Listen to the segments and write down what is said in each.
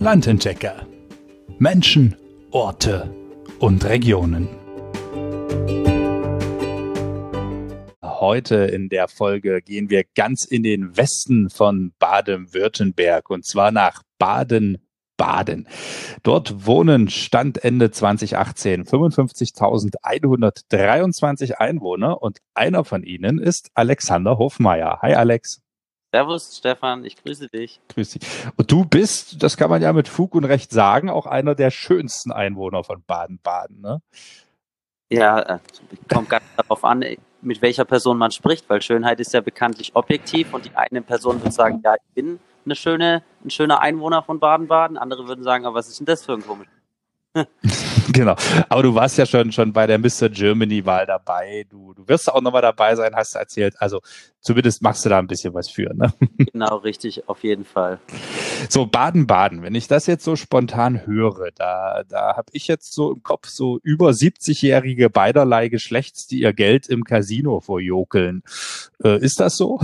Landentdecker. Menschen, Orte und Regionen. Heute in der Folge gehen wir ganz in den Westen von Baden-Württemberg und zwar nach Baden Baden. Dort wohnen Stand Ende 2018 55.123 Einwohner und einer von ihnen ist Alexander Hofmeier. Hi Alex. Servus Stefan, ich grüße dich. Grüß dich. Und du bist, das kann man ja mit Fug und Recht sagen, auch einer der schönsten Einwohner von Baden-Baden, ne? Ja, äh, kommt ganz darauf an, mit welcher Person man spricht, weil Schönheit ist ja bekanntlich objektiv und die eine Person wird sagen, ja, ich bin eine schöne, ein schöner Einwohner von Baden-Baden. Andere würden sagen, aber was ist denn das für ein komisch? genau. Aber du warst ja schon, schon bei der Mr. Germany-Wahl dabei. Du, du wirst auch nochmal dabei sein, hast du erzählt. Also zumindest machst du da ein bisschen was für. Ne? Genau, richtig, auf jeden Fall. So, Baden-Baden, wenn ich das jetzt so spontan höre, da, da habe ich jetzt so im Kopf so über 70-jährige beiderlei Geschlechts, die ihr Geld im Casino vorjokeln. Äh, ist das so?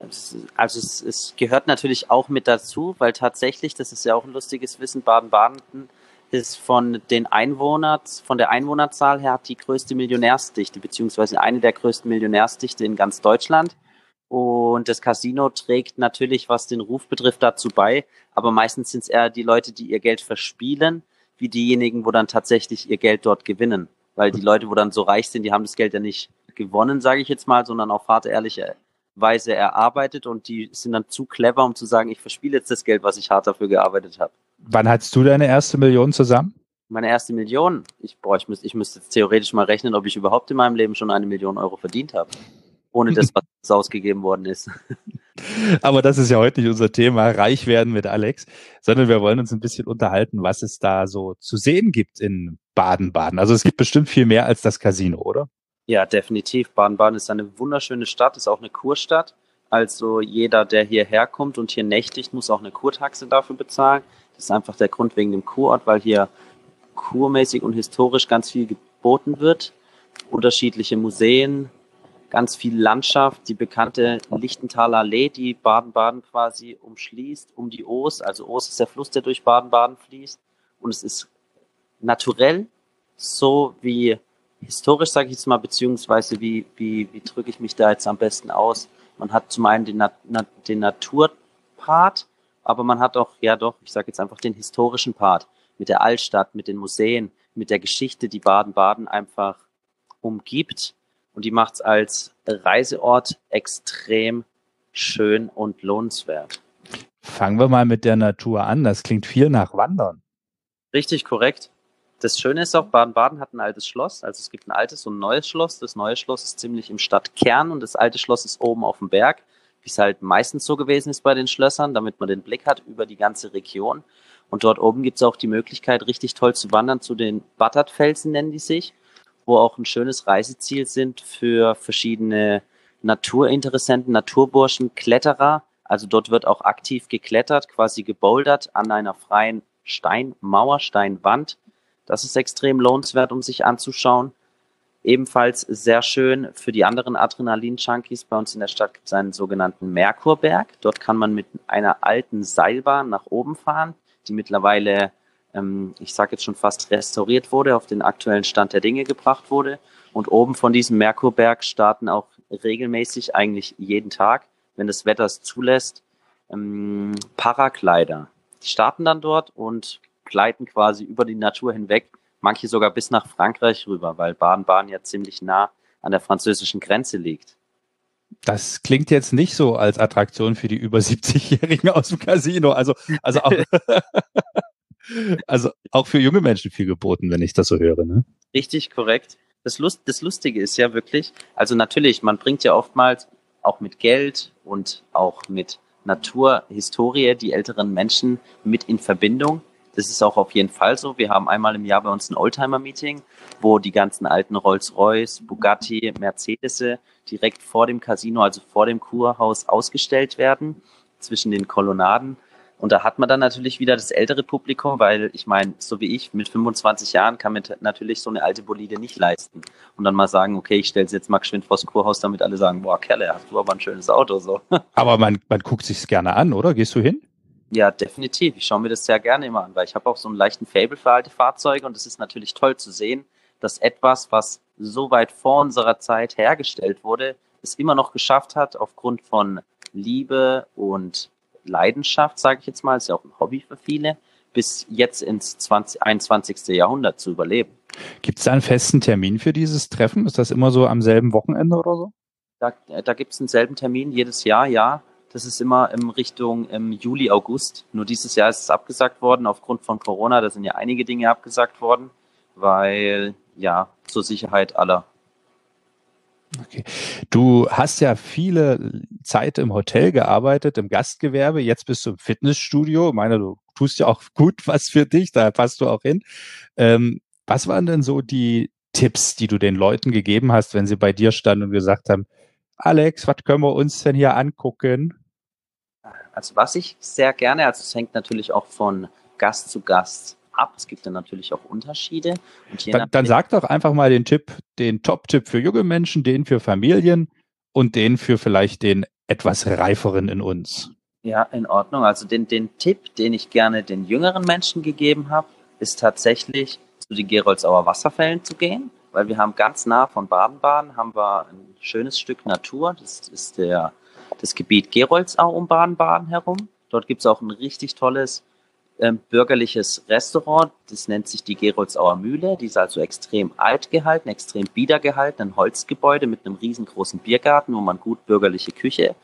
Also es, es gehört natürlich auch mit dazu, weil tatsächlich, das ist ja auch ein lustiges Wissen, Baden-Baden ist von den Einwohnern, von der Einwohnerzahl her hat die größte Millionärsdichte, beziehungsweise eine der größten Millionärsdichte in ganz Deutschland. Und das Casino trägt natürlich, was den Ruf betrifft, dazu bei. Aber meistens sind es eher die Leute, die ihr Geld verspielen, wie diejenigen, wo dann tatsächlich ihr Geld dort gewinnen. Weil die Leute, wo dann so reich sind, die haben das Geld ja nicht gewonnen, sage ich jetzt mal, sondern auf harte, ehrliche Weise erarbeitet und die sind dann zu clever, um zu sagen, ich verspiele jetzt das Geld, was ich hart dafür gearbeitet habe. Wann hattest du deine erste Million zusammen? Meine erste Million? Ich, boah, ich, müsste, ich müsste jetzt theoretisch mal rechnen, ob ich überhaupt in meinem Leben schon eine Million Euro verdient habe. Ohne das, was ausgegeben worden ist. Aber das ist ja heute nicht unser Thema, reich werden mit Alex, sondern wir wollen uns ein bisschen unterhalten, was es da so zu sehen gibt in Baden-Baden. Also es gibt bestimmt viel mehr als das Casino, oder? Ja, definitiv. Baden-Baden ist eine wunderschöne Stadt, ist auch eine Kurstadt. Also jeder, der hierher kommt und hier nächtigt, muss auch eine Kurtaxe dafür bezahlen. Das ist einfach der Grund wegen dem Kurort, weil hier kurmäßig und historisch ganz viel geboten wird. Unterschiedliche Museen, ganz viel Landschaft, die bekannte Lichtenthaler Allee, die Baden-Baden quasi umschließt, um die Oos. Also Oos ist der Fluss, der durch Baden-Baden fließt. Und es ist naturell, so wie historisch, sage ich jetzt mal, beziehungsweise wie, wie, wie drücke ich mich da jetzt am besten aus? Man hat zum einen den, Na den Naturpart, aber man hat auch, ja doch, ich sage jetzt einfach den historischen Part mit der Altstadt, mit den Museen, mit der Geschichte, die Baden-Baden einfach umgibt. Und die macht es als Reiseort extrem schön und lohnenswert. Fangen wir mal mit der Natur an. Das klingt viel nach Wandern. Richtig korrekt. Das Schöne ist auch, Baden-Baden hat ein altes Schloss. Also es gibt ein altes und ein neues Schloss. Das neue Schloss ist ziemlich im Stadtkern und das alte Schloss ist oben auf dem Berg, wie es halt meistens so gewesen ist bei den Schlössern, damit man den Blick hat über die ganze Region. Und dort oben gibt es auch die Möglichkeit, richtig toll zu wandern zu den Battert-Felsen, nennen die sich, wo auch ein schönes Reiseziel sind für verschiedene Naturinteressenten, Naturburschen, Kletterer. Also dort wird auch aktiv geklettert, quasi gebouldert an einer freien Steinmauer, Steinwand das ist extrem lohnenswert, um sich anzuschauen. Ebenfalls sehr schön für die anderen Adrenalin-Junkies. Bei uns in der Stadt gibt es einen sogenannten Merkurberg. Dort kann man mit einer alten Seilbahn nach oben fahren, die mittlerweile, ähm, ich sage jetzt schon fast restauriert wurde, auf den aktuellen Stand der Dinge gebracht wurde. Und oben von diesem Merkurberg starten auch regelmäßig, eigentlich jeden Tag, wenn das Wetter es zulässt, ähm, Paraglider. Die starten dann dort und gleiten quasi über die Natur hinweg, manche sogar bis nach Frankreich rüber, weil Baden-Baden ja ziemlich nah an der französischen Grenze liegt. Das klingt jetzt nicht so als Attraktion für die über 70-Jährigen aus dem Casino. Also, also auch, also auch für junge Menschen viel geboten, wenn ich das so höre. Ne? Richtig, korrekt. Das, Lust, das Lustige ist ja wirklich, also natürlich, man bringt ja oftmals auch mit Geld und auch mit Natur, Historie die älteren Menschen mit in Verbindung. Das ist auch auf jeden Fall so. Wir haben einmal im Jahr bei uns ein Oldtimer-Meeting, wo die ganzen alten Rolls-Royce, Bugatti, Mercedes direkt vor dem Casino, also vor dem Kurhaus ausgestellt werden, zwischen den Kolonnaden. Und da hat man dann natürlich wieder das ältere Publikum, weil ich meine, so wie ich, mit 25 Jahren kann mir natürlich so eine alte Bolide nicht leisten. Und dann mal sagen, okay, ich stelle es jetzt mal geschwind vors Kurhaus, damit alle sagen, boah, Kerle, hast du aber ein schönes Auto. so. Aber man, man guckt sich's gerne an, oder? Gehst du hin? Ja, definitiv. Ich schaue mir das sehr gerne immer an, weil ich habe auch so einen leichten Fable für alte Fahrzeuge und es ist natürlich toll zu sehen, dass etwas, was so weit vor unserer Zeit hergestellt wurde, es immer noch geschafft hat, aufgrund von Liebe und Leidenschaft, sage ich jetzt mal, ist ja auch ein Hobby für viele, bis jetzt ins 20, 21. Jahrhundert zu überleben. Gibt es da einen festen Termin für dieses Treffen? Ist das immer so am selben Wochenende oder so? Da, da gibt es einen selben Termin jedes Jahr, ja. Das ist immer in Richtung im Juli, August. Nur dieses Jahr ist es abgesagt worden aufgrund von Corona. Da sind ja einige Dinge abgesagt worden, weil ja zur Sicherheit aller Okay. Du hast ja viele Zeit im Hotel gearbeitet, im Gastgewerbe. Jetzt bist du im Fitnessstudio. Ich meine, du tust ja auch gut was für dich. Da passt du auch hin. Ähm, was waren denn so die Tipps, die du den Leuten gegeben hast, wenn sie bei dir standen und gesagt haben, Alex, was können wir uns denn hier angucken? Also was ich sehr gerne, also es hängt natürlich auch von Gast zu Gast ab. Es gibt dann natürlich auch Unterschiede. dann, dann sag doch einfach mal den Tipp, den Top-Tipp für junge Menschen, den für Familien und den für vielleicht den etwas reiferen in uns. Ja, in Ordnung. Also den, den Tipp, den ich gerne den jüngeren Menschen gegeben habe, ist tatsächlich zu den Geroldsauer Wasserfällen zu gehen, weil wir haben ganz nah von Baden-Baden haben wir ein schönes Stück Natur. Das ist der, das Gebiet Geroldsau um Baden-Baden herum. Dort gibt es auch ein richtig tolles ähm, bürgerliches Restaurant. Das nennt sich die Geroldsauer Mühle. Die ist also extrem alt gehalten, extrem bieder gehalten. Ein Holzgebäude mit einem riesengroßen Biergarten, wo man gut bürgerliche Küche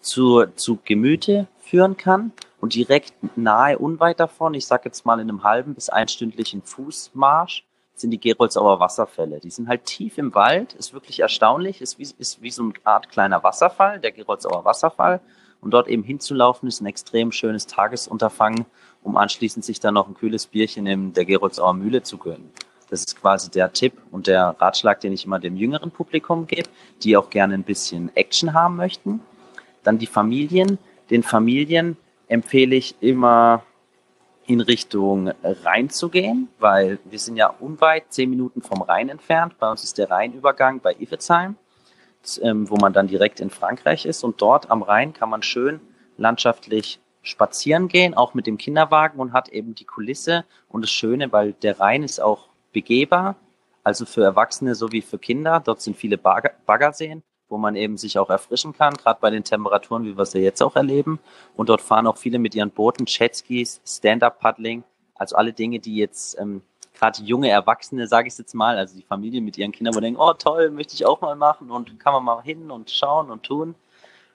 zu, zu Gemüte führen kann. Und direkt nahe, unweit davon, ich sag jetzt mal in einem halben bis einstündlichen Fußmarsch, sind die Geroldsauer Wasserfälle. Die sind halt tief im Wald, ist wirklich erstaunlich, ist wie, ist wie so eine Art kleiner Wasserfall, der Geroldsauer Wasserfall. Und dort eben hinzulaufen, ist ein extrem schönes Tagesunterfangen, um anschließend sich dann noch ein kühles Bierchen in der Geroldsauer Mühle zu gönnen. Das ist quasi der Tipp und der Ratschlag, den ich immer dem jüngeren Publikum gebe, die auch gerne ein bisschen Action haben möchten. Dann die Familien. Den Familien empfehle ich immer in Richtung Rhein zu gehen, weil wir sind ja unweit, zehn Minuten vom Rhein entfernt. Bei uns ist der Rheinübergang bei Iffezheim ähm, wo man dann direkt in Frankreich ist. Und dort am Rhein kann man schön landschaftlich spazieren gehen, auch mit dem Kinderwagen und hat eben die Kulisse und das Schöne, weil der Rhein ist auch begehbar, also für Erwachsene sowie für Kinder. Dort sind viele Bagger Baggerseen, wo man eben sich auch erfrischen kann, gerade bei den Temperaturen, wie wir sie jetzt auch erleben. Und dort fahren auch viele mit ihren Booten, Jetskis, Stand-Up-Paddling, also alle Dinge, die jetzt ähm, gerade junge Erwachsene, sage ich jetzt mal, also die Familie mit ihren Kindern, wo denken, oh toll, möchte ich auch mal machen und kann man mal hin und schauen und tun.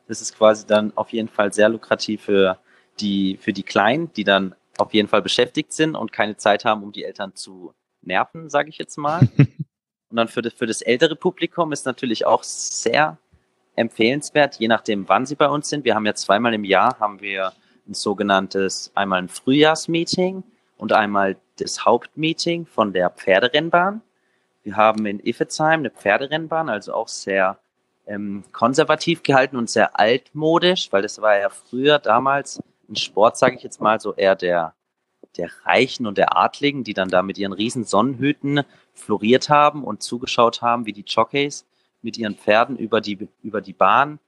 Das ist quasi dann auf jeden Fall sehr lukrativ für die, für die Kleinen, die dann auf jeden Fall beschäftigt sind und keine Zeit haben, um die Eltern zu nerven, sage ich jetzt mal. und dann für das, für das ältere Publikum ist natürlich auch sehr empfehlenswert, je nachdem, wann sie bei uns sind. Wir haben ja zweimal im Jahr haben wir ein sogenanntes, einmal ein Frühjahrsmeeting und einmal das Hauptmeeting von der Pferderennbahn. Wir haben in Iffezheim eine Pferderennbahn, also auch sehr ähm, konservativ gehalten und sehr altmodisch, weil das war ja früher damals ein Sport, sage ich jetzt mal, so eher der, der Reichen und der Adligen, die dann da mit ihren riesen Sonnenhüten floriert haben und zugeschaut haben, wie die Jockeys mit ihren Pferden über die, über die Bahn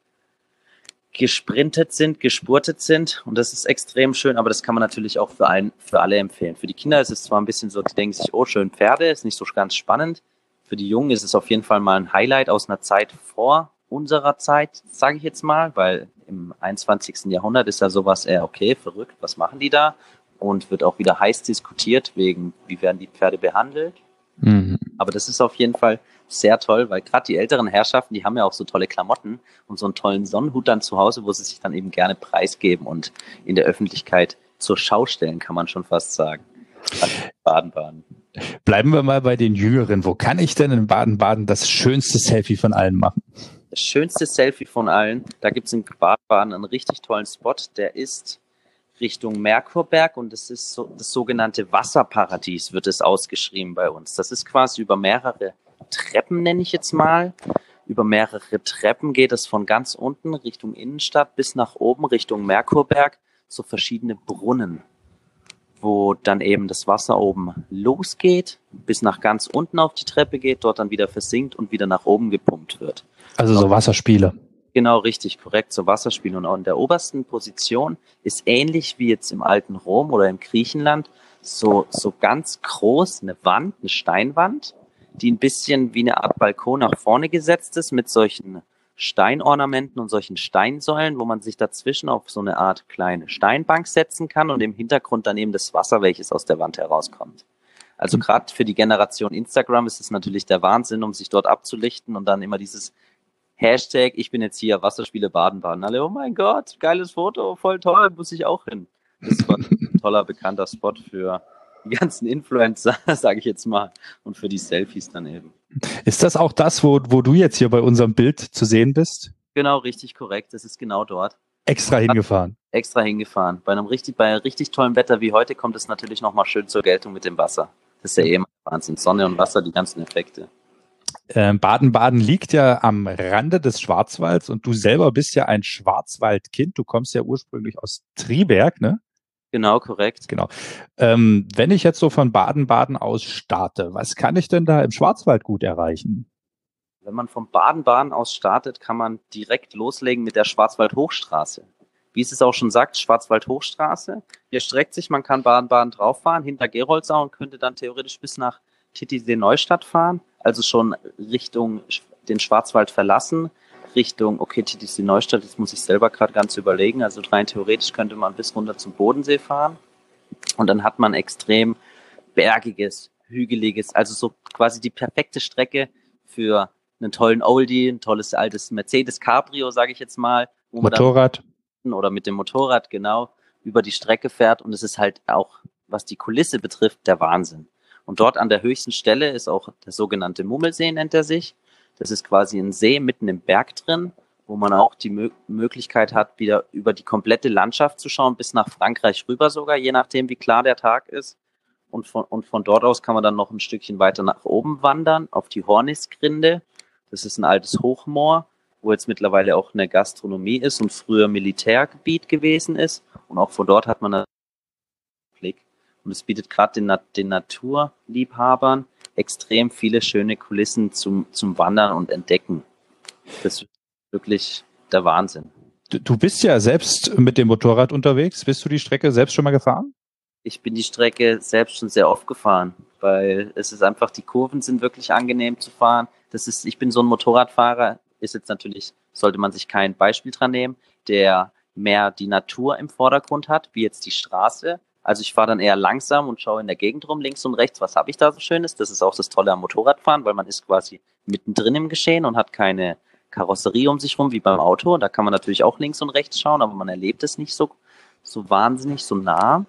gesprintet sind, gespurtet sind. Und das ist extrem schön, aber das kann man natürlich auch für, einen, für alle empfehlen. Für die Kinder ist es zwar ein bisschen so, die denken sich, oh, schön Pferde, ist nicht so ganz spannend. Für die Jungen ist es auf jeden Fall mal ein Highlight aus einer Zeit vor unserer Zeit, sage ich jetzt mal, weil im 21. Jahrhundert ist ja sowas eher okay, verrückt, was machen die da? Und wird auch wieder heiß diskutiert wegen, wie werden die Pferde behandelt. Mhm. Aber das ist auf jeden Fall sehr toll, weil gerade die älteren Herrschaften, die haben ja auch so tolle Klamotten und so einen tollen Sonnenhut dann zu Hause, wo sie sich dann eben gerne preisgeben und in der Öffentlichkeit zur Schau stellen, kann man schon fast sagen. Baden-Baden. Bleiben wir mal bei den Jüngeren. Wo kann ich denn in Baden-Baden das schönste Selfie von allen machen? Das schönste Selfie von allen, da gibt es in Baden-Baden einen richtig tollen Spot, der ist Richtung Merkurberg und das ist so, das sogenannte Wasserparadies, wird es ausgeschrieben bei uns. Das ist quasi über mehrere Treppen, nenne ich jetzt mal. Über mehrere Treppen geht es von ganz unten Richtung Innenstadt bis nach oben Richtung Merkurberg, so verschiedene Brunnen, wo dann eben das Wasser oben losgeht, bis nach ganz unten auf die Treppe geht, dort dann wieder versinkt und wieder nach oben gepumpt wird. Also so Wasserspiele. Genau, richtig, korrekt, so Wasserspielen. Und auch in der obersten Position ist ähnlich wie jetzt im alten Rom oder im Griechenland so, so ganz groß eine Wand, eine Steinwand, die ein bisschen wie eine Art Balkon nach vorne gesetzt ist mit solchen Steinornamenten und solchen Steinsäulen, wo man sich dazwischen auf so eine Art kleine Steinbank setzen kann und im Hintergrund dann eben das Wasser, welches aus der Wand herauskommt. Also gerade für die Generation Instagram ist es natürlich der Wahnsinn, um sich dort abzulichten und dann immer dieses Hashtag, ich bin jetzt hier, Wasserspiele Baden-Baden. Alle, oh mein Gott, geiles Foto, voll toll, muss ich auch hin. Das war ein toller, bekannter Spot für die ganzen Influencer, sage ich jetzt mal, und für die Selfies dann eben. Ist das auch das, wo, wo du jetzt hier bei unserem Bild zu sehen bist? Genau, richtig korrekt. Das ist genau dort. Extra hingefahren. Extra hingefahren. Bei einem richtig, bei richtig tollen Wetter wie heute kommt es natürlich nochmal schön zur Geltung mit dem Wasser. Das ist ja eh Wahnsinn. Sonne und Wasser, die ganzen Effekte. Ähm, Baden-Baden liegt ja am Rande des Schwarzwalds und du selber bist ja ein Schwarzwaldkind. Du kommst ja ursprünglich aus Triberg, ne? Genau, korrekt. Genau. Ähm, wenn ich jetzt so von Baden-Baden aus starte, was kann ich denn da im Schwarzwald gut erreichen? Wenn man vom Baden-Baden aus startet, kann man direkt loslegen mit der Schwarzwald-Hochstraße. Wie es es auch schon sagt, Schwarzwald-Hochstraße. Hier streckt sich, man kann Baden-Baden drauffahren, hinter Geroldsau und könnte dann theoretisch bis nach Titisee-Neustadt fahren, also schon Richtung den Schwarzwald verlassen, Richtung, okay, TTC Neustadt, das muss ich selber gerade ganz überlegen. Also rein theoretisch könnte man bis runter zum Bodensee fahren. Und dann hat man extrem bergiges, hügeliges, also so quasi die perfekte Strecke für einen tollen Oldie, ein tolles altes Mercedes Cabrio, sage ich jetzt mal. Motorrad. oder mit dem Motorrad, genau, über die Strecke fährt. Und es ist halt auch, was die Kulisse betrifft, der Wahnsinn. Und dort an der höchsten Stelle ist auch der sogenannte Mummelsee, nennt er sich. Das ist quasi ein See mitten im Berg drin, wo man auch die Mö Möglichkeit hat, wieder über die komplette Landschaft zu schauen, bis nach Frankreich rüber sogar, je nachdem, wie klar der Tag ist. Und von, und von dort aus kann man dann noch ein Stückchen weiter nach oben wandern, auf die Hornisgrinde. Das ist ein altes Hochmoor, wo jetzt mittlerweile auch eine Gastronomie ist und früher Militärgebiet gewesen ist. Und auch von dort hat man. Und es bietet gerade den, den Naturliebhabern extrem viele schöne Kulissen zum, zum Wandern und Entdecken. Das ist wirklich der Wahnsinn. Du, du bist ja selbst mit dem Motorrad unterwegs. Bist du die Strecke selbst schon mal gefahren? Ich bin die Strecke selbst schon sehr oft gefahren, weil es ist einfach, die Kurven sind wirklich angenehm zu fahren. Das ist, ich bin so ein Motorradfahrer, ist jetzt natürlich, sollte man sich kein Beispiel dran nehmen, der mehr die Natur im Vordergrund hat, wie jetzt die Straße. Also ich fahre dann eher langsam und schaue in der Gegend rum, links und rechts, was habe ich da so Schönes. Das ist auch das Tolle am Motorradfahren, weil man ist quasi mittendrin im Geschehen und hat keine Karosserie um sich rum wie beim Auto. Da kann man natürlich auch links und rechts schauen, aber man erlebt es nicht so, so wahnsinnig, so nah.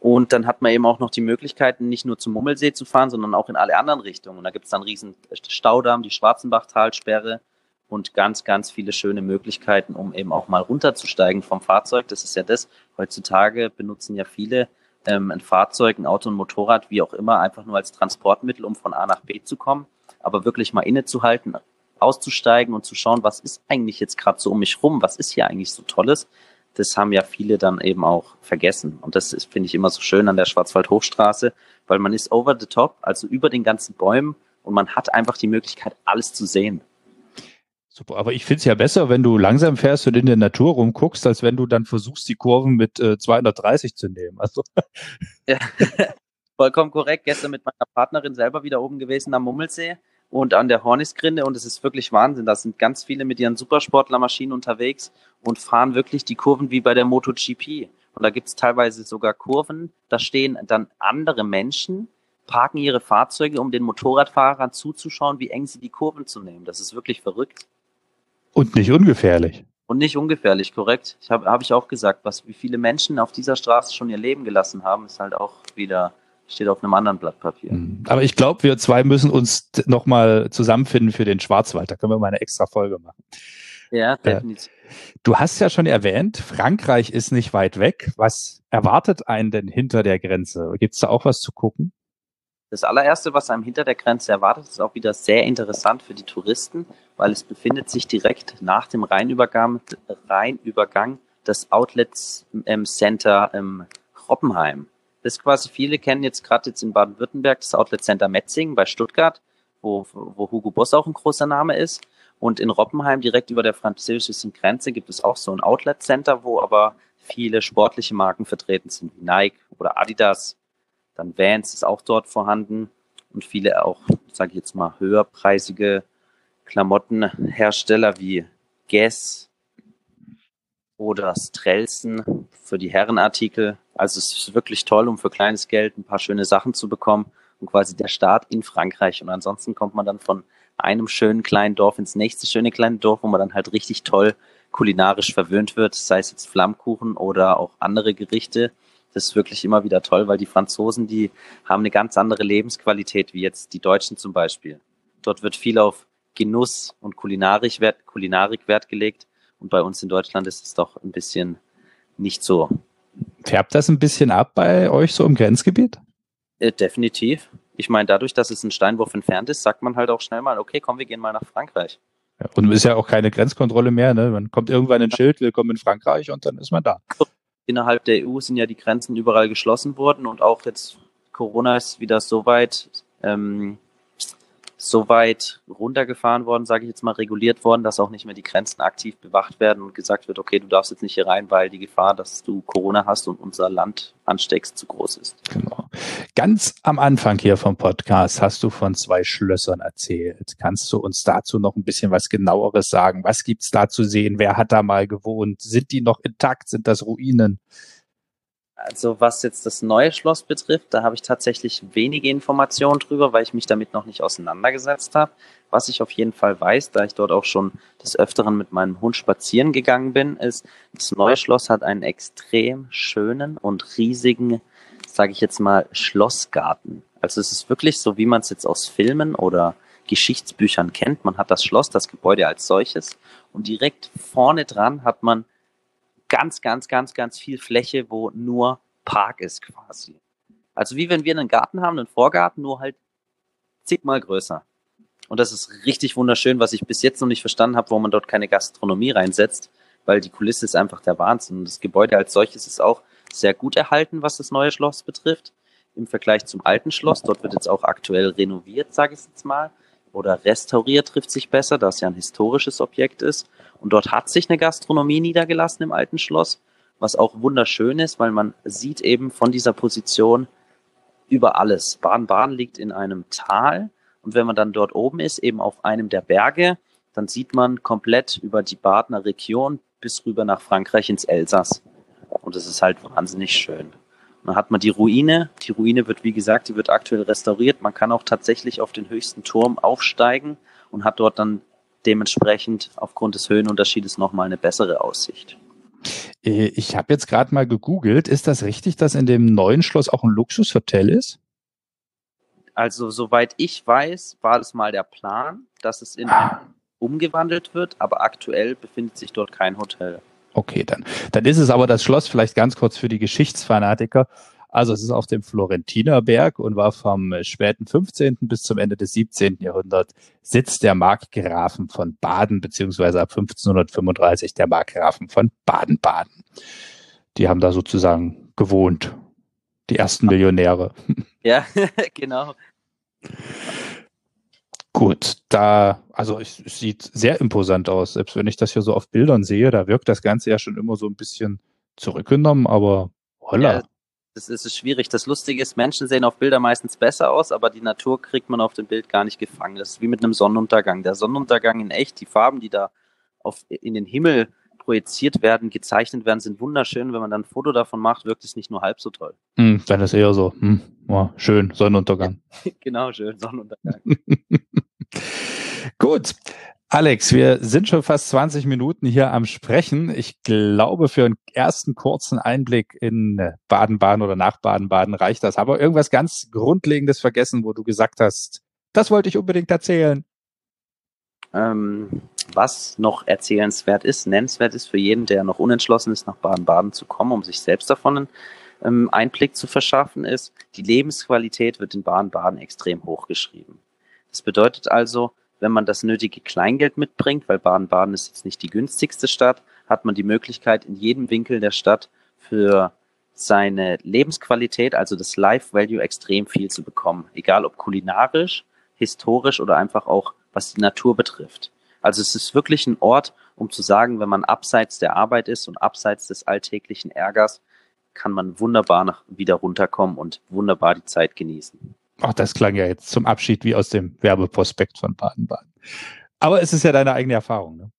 Und dann hat man eben auch noch die Möglichkeiten, nicht nur zum Mummelsee zu fahren, sondern auch in alle anderen Richtungen. Und da gibt es dann riesen Staudamm, die Schwarzenbachtalsperre und ganz, ganz viele schöne Möglichkeiten, um eben auch mal runterzusteigen vom Fahrzeug. Das ist ja das. Heutzutage benutzen ja viele ähm, ein Fahrzeug, ein Auto, ein Motorrad, wie auch immer, einfach nur als Transportmittel, um von A nach B zu kommen. Aber wirklich mal innezuhalten, auszusteigen und zu schauen, was ist eigentlich jetzt gerade so um mich rum, was ist hier eigentlich so Tolles, das haben ja viele dann eben auch vergessen. Und das finde ich immer so schön an der Schwarzwald-Hochstraße, weil man ist over the top, also über den ganzen Bäumen und man hat einfach die Möglichkeit, alles zu sehen. Super, aber ich finde es ja besser, wenn du langsam fährst und in der Natur rumguckst, als wenn du dann versuchst, die Kurven mit äh, 230 zu nehmen. Also. Ja, vollkommen korrekt. Gestern mit meiner Partnerin selber wieder oben gewesen am Mummelsee und an der Hornisgrinde und es ist wirklich Wahnsinn. Da sind ganz viele mit ihren Supersportlermaschinen unterwegs und fahren wirklich die Kurven wie bei der MotoGP. Und da gibt es teilweise sogar Kurven, da stehen dann andere Menschen, parken ihre Fahrzeuge, um den Motorradfahrern zuzuschauen, wie eng sie die Kurven zu nehmen. Das ist wirklich verrückt. Und nicht ungefährlich. Und nicht ungefährlich, korrekt. Ich habe hab ich auch gesagt, was wie viele Menschen auf dieser Straße schon ihr Leben gelassen haben, ist halt auch wieder steht auf einem anderen Blatt Papier. Mhm. Aber ich glaube, wir zwei müssen uns nochmal zusammenfinden für den Schwarzwald. Da können wir mal eine extra Folge machen. Ja, äh, definitiv. Du hast ja schon erwähnt, Frankreich ist nicht weit weg. Was erwartet einen denn hinter der Grenze? Gibt es da auch was zu gucken? Das allererste, was einem hinter der Grenze erwartet, ist auch wieder sehr interessant für die Touristen, weil es befindet sich direkt nach dem Rheinübergang, Rheinübergang das Outlet ähm, Center ähm, Roppenheim. Das quasi viele kennen jetzt gerade jetzt in Baden-Württemberg das Outlet Center Metzingen bei Stuttgart, wo, wo Hugo Boss auch ein großer Name ist. Und in Roppenheim, direkt über der französischen Grenze, gibt es auch so ein Outlet-Center, wo aber viele sportliche Marken vertreten sind, wie Nike oder Adidas. Dann Vans ist auch dort vorhanden und viele auch, sage ich jetzt mal, höherpreisige Klamottenhersteller wie Guess oder Strelsen für die Herrenartikel. Also es ist wirklich toll, um für kleines Geld ein paar schöne Sachen zu bekommen und quasi der Start in Frankreich. Und ansonsten kommt man dann von einem schönen kleinen Dorf ins nächste schöne kleine Dorf, wo man dann halt richtig toll kulinarisch verwöhnt wird, sei es jetzt Flammkuchen oder auch andere Gerichte. Das ist wirklich immer wieder toll, weil die Franzosen, die haben eine ganz andere Lebensqualität wie jetzt die Deutschen zum Beispiel. Dort wird viel auf Genuss und Kulinarik Wert, Kulinarik Wert gelegt. Und bei uns in Deutschland ist es doch ein bisschen nicht so. Färbt das ein bisschen ab bei euch so im Grenzgebiet? Äh, definitiv. Ich meine, dadurch, dass es ein Steinwurf entfernt ist, sagt man halt auch schnell mal, okay, komm, wir gehen mal nach Frankreich. Ja, und ist ja auch keine Grenzkontrolle mehr. Ne? Man kommt irgendwann ein Schild, willkommen in Frankreich und dann ist man da. Innerhalb der EU sind ja die Grenzen überall geschlossen worden und auch jetzt Corona ist wieder so weit ähm, so weit runtergefahren worden, sage ich jetzt mal, reguliert worden, dass auch nicht mehr die Grenzen aktiv bewacht werden und gesagt wird, okay, du darfst jetzt nicht hier rein, weil die Gefahr, dass du Corona hast und unser Land ansteckst, zu groß ist. Genau. Ganz am Anfang hier vom Podcast hast du von zwei Schlössern erzählt. Kannst du uns dazu noch ein bisschen was genaueres sagen? Was gibt's da zu sehen? Wer hat da mal gewohnt? Sind die noch intakt? Sind das Ruinen? Also was jetzt das neue Schloss betrifft, da habe ich tatsächlich wenige Informationen drüber, weil ich mich damit noch nicht auseinandergesetzt habe. Was ich auf jeden Fall weiß, da ich dort auch schon des Öfteren mit meinem Hund spazieren gegangen bin, ist, das neue Schloss hat einen extrem schönen und riesigen, sage ich jetzt mal, Schlossgarten. Also es ist wirklich so, wie man es jetzt aus Filmen oder Geschichtsbüchern kennt. Man hat das Schloss, das Gebäude als solches und direkt vorne dran hat man ganz, ganz, ganz, ganz viel Fläche, wo nur Park ist quasi. Also wie wenn wir einen Garten haben, einen Vorgarten, nur halt zigmal größer. Und das ist richtig wunderschön, was ich bis jetzt noch nicht verstanden habe, wo man dort keine Gastronomie reinsetzt, weil die Kulisse ist einfach der Wahnsinn. Und das Gebäude als solches ist auch sehr gut erhalten, was das neue Schloss betrifft, im Vergleich zum alten Schloss. Dort wird jetzt auch aktuell renoviert, sage ich jetzt mal, oder restauriert trifft sich besser, da es ja ein historisches Objekt ist. Und dort hat sich eine Gastronomie niedergelassen im alten Schloss, was auch wunderschön ist, weil man sieht eben von dieser Position über alles. Baden-Baden liegt in einem Tal und wenn man dann dort oben ist, eben auf einem der Berge, dann sieht man komplett über die Badener Region bis rüber nach Frankreich ins Elsass. Und es ist halt wahnsinnig schön. Dann hat man die Ruine. Die Ruine wird, wie gesagt, die wird aktuell restauriert. Man kann auch tatsächlich auf den höchsten Turm aufsteigen und hat dort dann dementsprechend aufgrund des Höhenunterschiedes nochmal eine bessere Aussicht. Äh, ich habe jetzt gerade mal gegoogelt. Ist das richtig, dass in dem neuen Schloss auch ein Luxushotel ist? Also, soweit ich weiß, war das mal der Plan, dass es in ah. umgewandelt wird, aber aktuell befindet sich dort kein Hotel. Okay, dann. Dann ist es aber das Schloss vielleicht ganz kurz für die Geschichtsfanatiker. Also es ist auf dem Florentinerberg und war vom späten 15. bis zum Ende des 17. Jahrhunderts Sitz der Markgrafen von Baden, beziehungsweise ab 1535 der Markgrafen von Baden-Baden. Die haben da sozusagen gewohnt. Die ersten Millionäre. Ja, genau. Gut, da, also es, es sieht sehr imposant aus. Selbst wenn ich das hier so auf Bildern sehe, da wirkt das Ganze ja schon immer so ein bisschen zurückgenommen, aber holla. Ja, das ist schwierig. Das Lustige ist, Menschen sehen auf Bilder meistens besser aus, aber die Natur kriegt man auf dem Bild gar nicht gefangen. Das ist wie mit einem Sonnenuntergang. Der Sonnenuntergang in echt, die Farben, die da auf, in den Himmel projiziert werden, gezeichnet werden, sind wunderschön. Wenn man dann ein Foto davon macht, wirkt es nicht nur halb so toll. Hm, dann ist eher so, hm, oh, schön, Sonnenuntergang. genau, schön, Sonnenuntergang. Gut, Alex, wir sind schon fast 20 Minuten hier am Sprechen. Ich glaube, für einen ersten kurzen Einblick in Baden-Baden oder nach Baden-Baden reicht das. Aber irgendwas ganz Grundlegendes vergessen, wo du gesagt hast, das wollte ich unbedingt erzählen. Ähm, was noch erzählenswert ist, nennenswert ist für jeden, der noch unentschlossen ist, nach Baden-Baden zu kommen, um sich selbst davon einen ähm, Einblick zu verschaffen, ist, die Lebensqualität wird in Baden-Baden extrem hochgeschrieben. Das bedeutet also, wenn man das nötige Kleingeld mitbringt, weil Baden-Baden ist jetzt nicht die günstigste Stadt, hat man die Möglichkeit, in jedem Winkel der Stadt für seine Lebensqualität, also das Life Value, extrem viel zu bekommen. Egal ob kulinarisch, historisch oder einfach auch was die Natur betrifft. Also es ist wirklich ein Ort, um zu sagen, wenn man abseits der Arbeit ist und abseits des alltäglichen Ärgers, kann man wunderbar nach, wieder runterkommen und wunderbar die Zeit genießen. Ach, das klang ja jetzt zum Abschied wie aus dem Werbeprospekt von Baden-Baden. Aber es ist ja deine eigene Erfahrung, ne?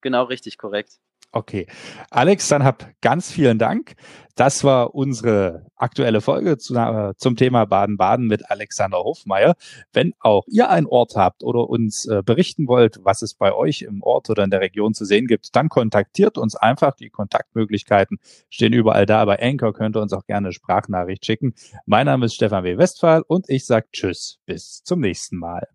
Genau richtig, korrekt. Okay. Alex, dann hab ganz vielen Dank. Das war unsere aktuelle Folge zu, äh, zum Thema Baden-Baden mit Alexander Hofmeier. Wenn auch ihr einen Ort habt oder uns äh, berichten wollt, was es bei euch im Ort oder in der Region zu sehen gibt, dann kontaktiert uns einfach. Die Kontaktmöglichkeiten stehen überall da. Bei Anchor könnt ihr uns auch gerne Sprachnachricht schicken. Mein Name ist Stefan W. Westphal und ich sage Tschüss. Bis zum nächsten Mal.